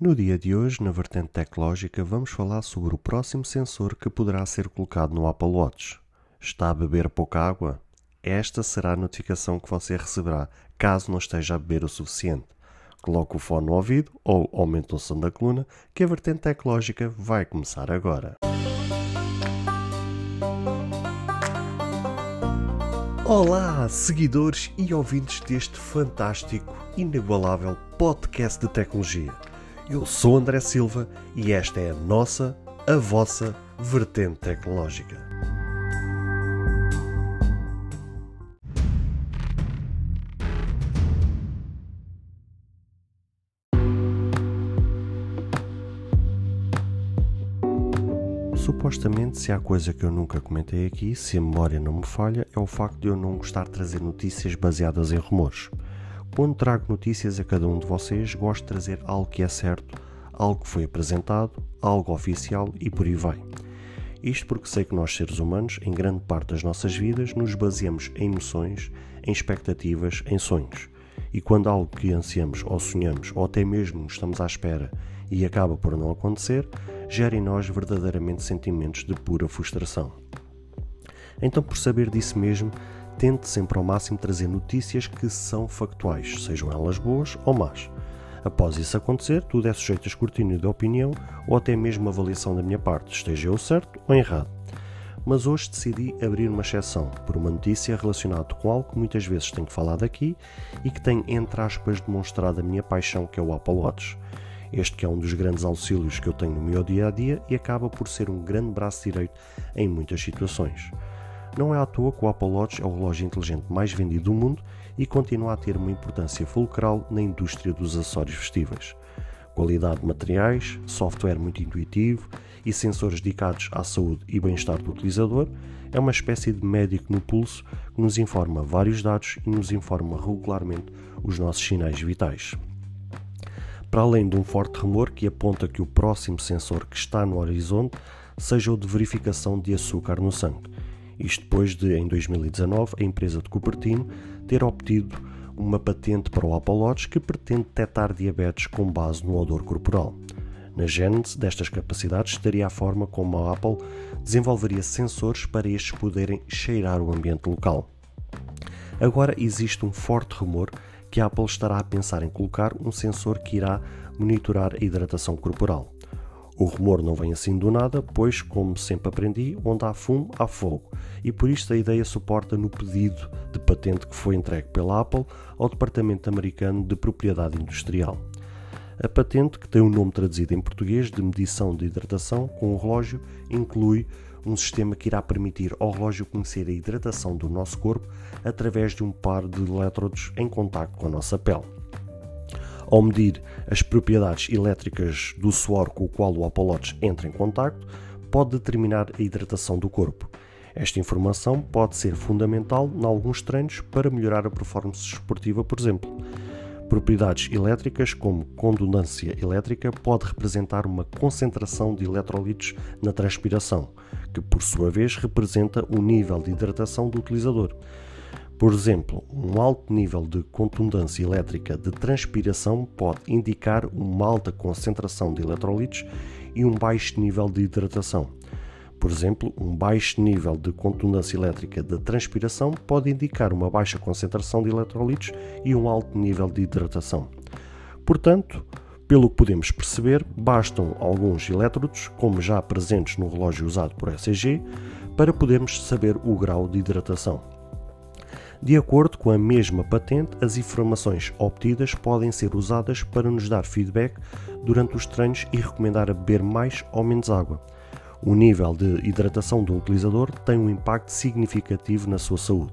No dia de hoje, na vertente tecnológica, vamos falar sobre o próximo sensor que poderá ser colocado no Apple Watch. Está a beber pouca água? Esta será a notificação que você receberá caso não esteja a beber o suficiente. Coloque o fone no ouvido ou aumente o som da coluna, que a vertente tecnológica vai começar agora. Olá, seguidores e ouvintes deste fantástico, inigualável podcast de tecnologia. Eu sou André Silva e esta é a nossa, a vossa vertente tecnológica. Supostamente, se há coisa que eu nunca comentei aqui, se a memória não me falha, é o facto de eu não gostar de trazer notícias baseadas em rumores. Quando trago notícias a cada um de vocês, gosto de trazer algo que é certo, algo que foi apresentado, algo oficial e por aí vai. Isto porque sei que nós, seres humanos, em grande parte das nossas vidas, nos baseamos em emoções, em expectativas, em sonhos. E quando algo que ansiamos ou sonhamos, ou até mesmo estamos à espera e acaba por não acontecer, gera em nós verdadeiramente sentimentos de pura frustração. Então, por saber disso mesmo, tente sempre ao máximo trazer notícias que são factuais, sejam elas boas ou más. Após isso acontecer, tudo é sujeito a escrutínio de opinião ou até mesmo avaliação da minha parte, esteja eu certo ou errado. Mas hoje decidi abrir uma exceção por uma notícia relacionada com algo que muitas vezes tenho falado aqui e que tem, entre aspas, demonstrado a minha paixão, que é o Apple Watch. Este que é um dos grandes auxílios que eu tenho no meu dia a dia e acaba por ser um grande braço direito em muitas situações. Não é à toa que o Apple Watch é o relógio inteligente mais vendido do mundo e continua a ter uma importância fulcral na indústria dos acessórios vestíveis. Qualidade de materiais, software muito intuitivo e sensores dedicados à saúde e bem-estar do utilizador é uma espécie de médico no pulso que nos informa vários dados e nos informa regularmente os nossos sinais vitais para além de um forte rumor que aponta que o próximo sensor que está no horizonte seja o de verificação de açúcar no sangue. Isto depois de, em 2019, a empresa de Cupertino ter obtido uma patente para o Apple Watch que pretende detectar diabetes com base no odor corporal. Na gênese destas capacidades estaria a forma como a Apple desenvolveria sensores para estes poderem cheirar o ambiente local. Agora existe um forte rumor que a Apple estará a pensar em colocar um sensor que irá monitorar a hidratação corporal. O rumor não vem assim do nada, pois, como sempre aprendi, onde há fumo, há fogo, e por isto a ideia suporta no pedido de patente que foi entregue pela Apple ao Departamento Americano de Propriedade Industrial. A patente, que tem o um nome traduzido em português de medição de hidratação com o relógio, inclui um sistema que irá permitir ao relógio conhecer a hidratação do nosso corpo através de um par de elétrodos em contato com a nossa pele. Ao medir as propriedades elétricas do suor com o qual o Watch entra em contato, pode determinar a hidratação do corpo. Esta informação pode ser fundamental em alguns treinos para melhorar a performance esportiva, por exemplo. Propriedades elétricas, como condundância elétrica, pode representar uma concentração de eletrolitos na transpiração, que por sua vez representa o nível de hidratação do utilizador. Por exemplo, um alto nível de contundência elétrica de transpiração pode indicar uma alta concentração de eletrolitos e um baixo nível de hidratação. Por exemplo, um baixo nível de contundência elétrica da transpiração pode indicar uma baixa concentração de eletrolitos e um alto nível de hidratação. Portanto, pelo que podemos perceber, bastam alguns elétrodos, como já presentes no relógio usado por ECG, para podermos saber o grau de hidratação. De acordo com a mesma patente, as informações obtidas podem ser usadas para nos dar feedback durante os treinos e recomendar a beber mais ou menos água. O nível de hidratação do utilizador tem um impacto significativo na sua saúde.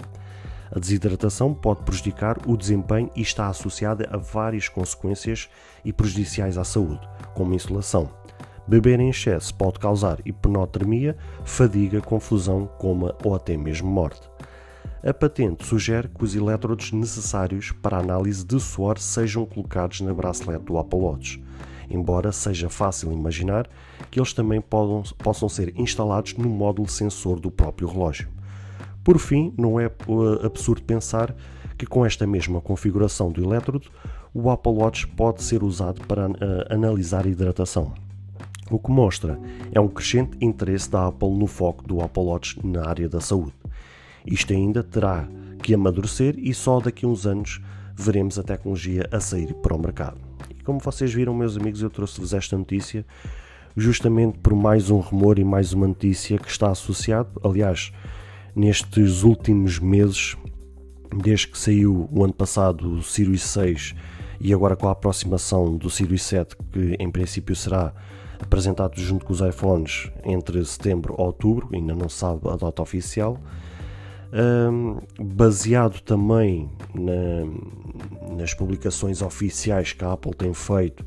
A desidratação pode prejudicar o desempenho e está associada a várias consequências e prejudiciais à saúde, como insolação. Beber em excesso pode causar hiponotermia, fadiga, confusão, coma ou até mesmo morte. A patente sugere que os elétrodos necessários para a análise de suor sejam colocados na bracelete do Apple Watch embora seja fácil imaginar que eles também podam, possam ser instalados no módulo sensor do próprio relógio. Por fim, não é uh, absurdo pensar que com esta mesma configuração do elétrodo, o Apple Watch pode ser usado para uh, analisar a hidratação. O que mostra é um crescente interesse da Apple no foco do Apple Watch na área da saúde. Isto ainda terá que amadurecer e só daqui a uns anos veremos a tecnologia a sair para o mercado. E como vocês viram, meus amigos, eu trouxe-vos esta notícia justamente por mais um rumor e mais uma notícia que está associado. Aliás, nestes últimos meses, desde que saiu o ano passado o Sirius 6 e agora com a aproximação do Sirius 7, que em princípio será apresentado junto com os iPhones entre setembro e outubro, ainda não se sabe a data oficial. Um, baseado também na, nas publicações oficiais que a Apple tem feito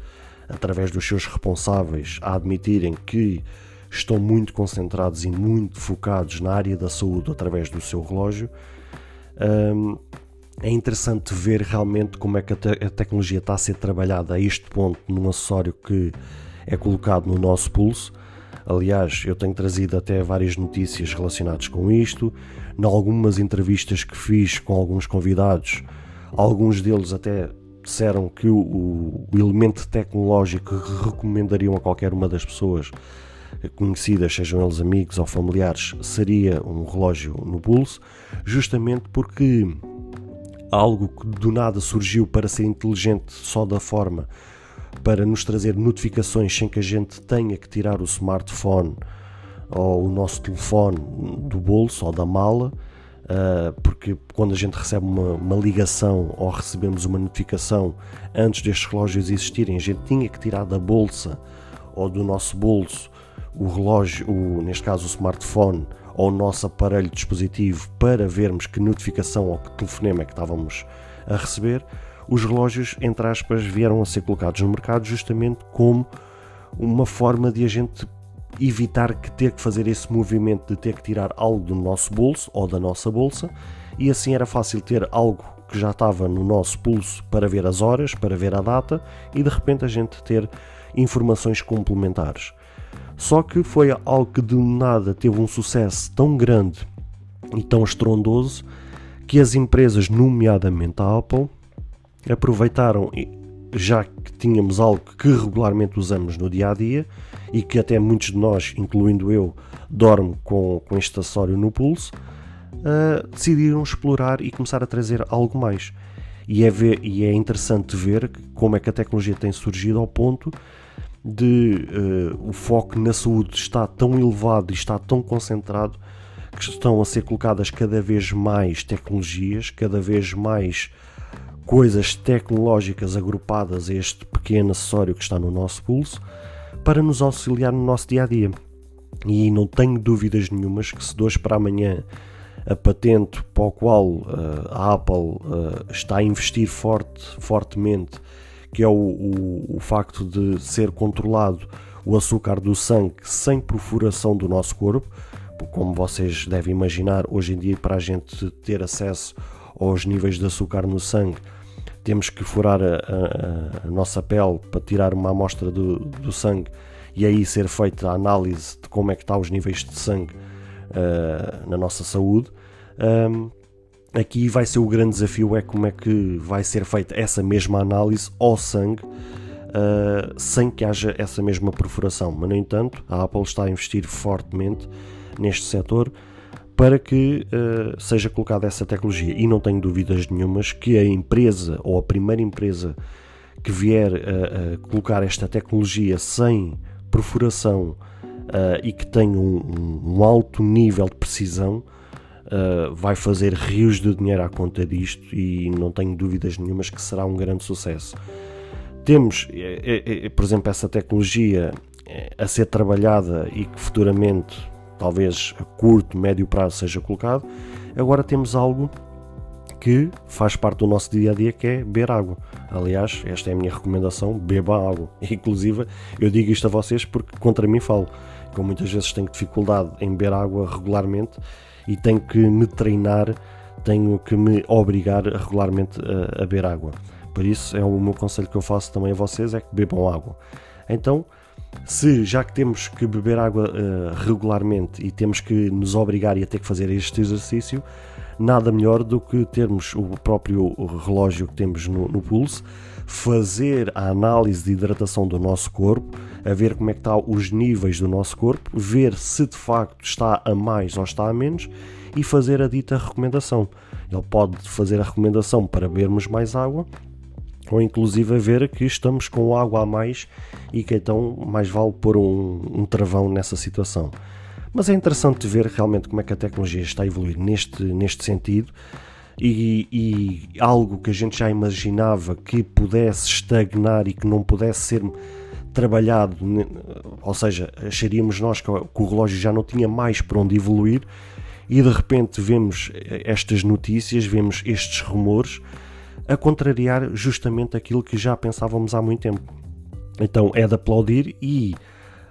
através dos seus responsáveis a admitirem que estão muito concentrados e muito focados na área da saúde através do seu relógio. Um, é interessante ver realmente como é que a, te a, tecnologia está a ser trabalhada a este ponto num acessório que é colocado no nosso pulso. Aliás, eu tenho trazido até várias notícias relacionadas com isto. Em algumas entrevistas que fiz com alguns convidados, alguns deles até disseram que o, o, elemento tecnológico que recomendariam a qualquer uma das pessoas conhecidas, sejam eles amigos ou familiares, seria um relógio no pulso, justamente porque algo que do nada surgiu para ser inteligente só da forma para nos trazer notificações sem que a gente tenha que tirar o smartphone ou o nosso telefone do bolso ou da mala, ah, porque quando a gente recebe uma, uma, ligação ou recebemos uma notificação antes destes relógios existirem, a gente tinha que tirar da bolsa ou do nosso bolso o relógio, o, neste caso o smartphone ou o nosso aparelho dispositivo para vermos que notificação ou que telefonema é que estávamos a receber. Os relógios, entre aspas, vieram a ser colocados no mercado justamente como uma forma de a gente evitar que ter que fazer esse movimento de ter que tirar algo do nosso bolso ou da nossa bolsa e assim era fácil ter algo que já estava no nosso pulso para ver as horas, para ver a data e de repente a gente ter informações complementares. Só que foi algo que de nada teve um sucesso tão grande e tão estrondoso que as empresas, nomeadamente a Apple, aproveitaram, já que tínhamos algo que regularmente usamos no dia a dia e que até muitos de nós, incluindo eu, dorme com, com este acessório no pulso, uh, decidiram explorar e começar a trazer algo mais. E é, ver, e é interessante ver como é que a tecnologia tem surgido ao ponto de uh, o foco na saúde está tão elevado e está tão concentrado que estão a ser colocadas cada vez mais tecnologias, cada vez mais coisas tecnológicas agrupadas a este pequeno acessório que está no nosso pulso para nos auxiliar no nosso dia a dia. E não tenho dúvidas nenhumas que se de hoje para amanhã a patente para o qual uh, a Apple uh, está a investir forte, fortemente, que é o, o, o facto de ser controlado o açúcar do sangue sem perfuração do nosso corpo, como vocês devem imaginar, hoje em dia para a gente ter acesso aos níveis de açúcar no sangue temos que furar a, a, a nossa pele para tirar uma amostra do, do, sangue e aí ser feita a análise de como é que está os níveis de sangue uh, na nossa saúde. Um, aqui vai ser o grande desafio é como é que vai ser feita essa mesma análise ao sangue uh, sem que haja essa mesma perfuração. Mas no entanto, a Apple está a investir fortemente neste setor para que uh, seja colocada essa tecnologia. E não tenho dúvidas nenhumas que a empresa ou a primeira empresa que vier a, a colocar esta tecnologia sem perfuração uh, e que tenha um, um, alto nível de precisão uh, vai fazer rios de dinheiro à conta disto e não tenho dúvidas nenhumas que será um grande sucesso. Temos, é, é, por exemplo, essa tecnologia a ser trabalhada e que futuramente talvez a curto, médio prazo seja colocado. Agora temos algo que faz parte do nosso dia a dia que é beber água. Aliás, esta é a minha recomendação: beba água. Inclusive, eu digo isto a vocês porque contra mim falo. Eu muitas vezes tenho dificuldade em beber água regularmente e tenho que me treinar, tenho que me obrigar regularmente a, a beber água. Por isso, é o meu conselho que eu faço também a vocês: é que bebam água. Então, se já que temos que beber água uh, regularmente e temos que nos obrigar e a ter que fazer este exercício, nada melhor do que termos o próprio relógio que temos no, no pulso, fazer a análise de hidratação do nosso corpo, a ver como é que estão os níveis do nosso corpo, ver se de facto está a mais ou está a menos e fazer a dita recomendação. Ele pode fazer a recomendação para bebermos mais água ou inclusive a ver que estamos com água a mais e que então mais vale pôr um, um travão nessa situação. Mas é interessante ver realmente como é que a tecnologia está a evoluir neste, neste sentido e, e, algo que a gente já imaginava que pudesse estagnar e que não pudesse ser trabalhado, ou seja, acharíamos nós que o relógio já não tinha mais para onde evoluir e de repente vemos estas notícias, vemos estes rumores a contrariar justamente aquilo que já pensávamos há muito tempo. Então é de aplaudir e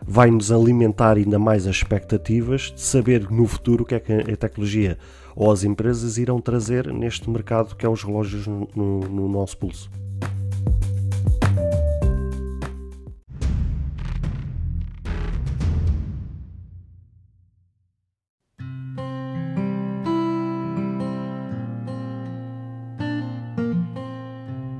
vai-nos alimentar ainda mais as expectativas de saber no futuro o que é que a tecnologia ou as empresas irão trazer neste mercado que é os relógios no, no nosso pulso.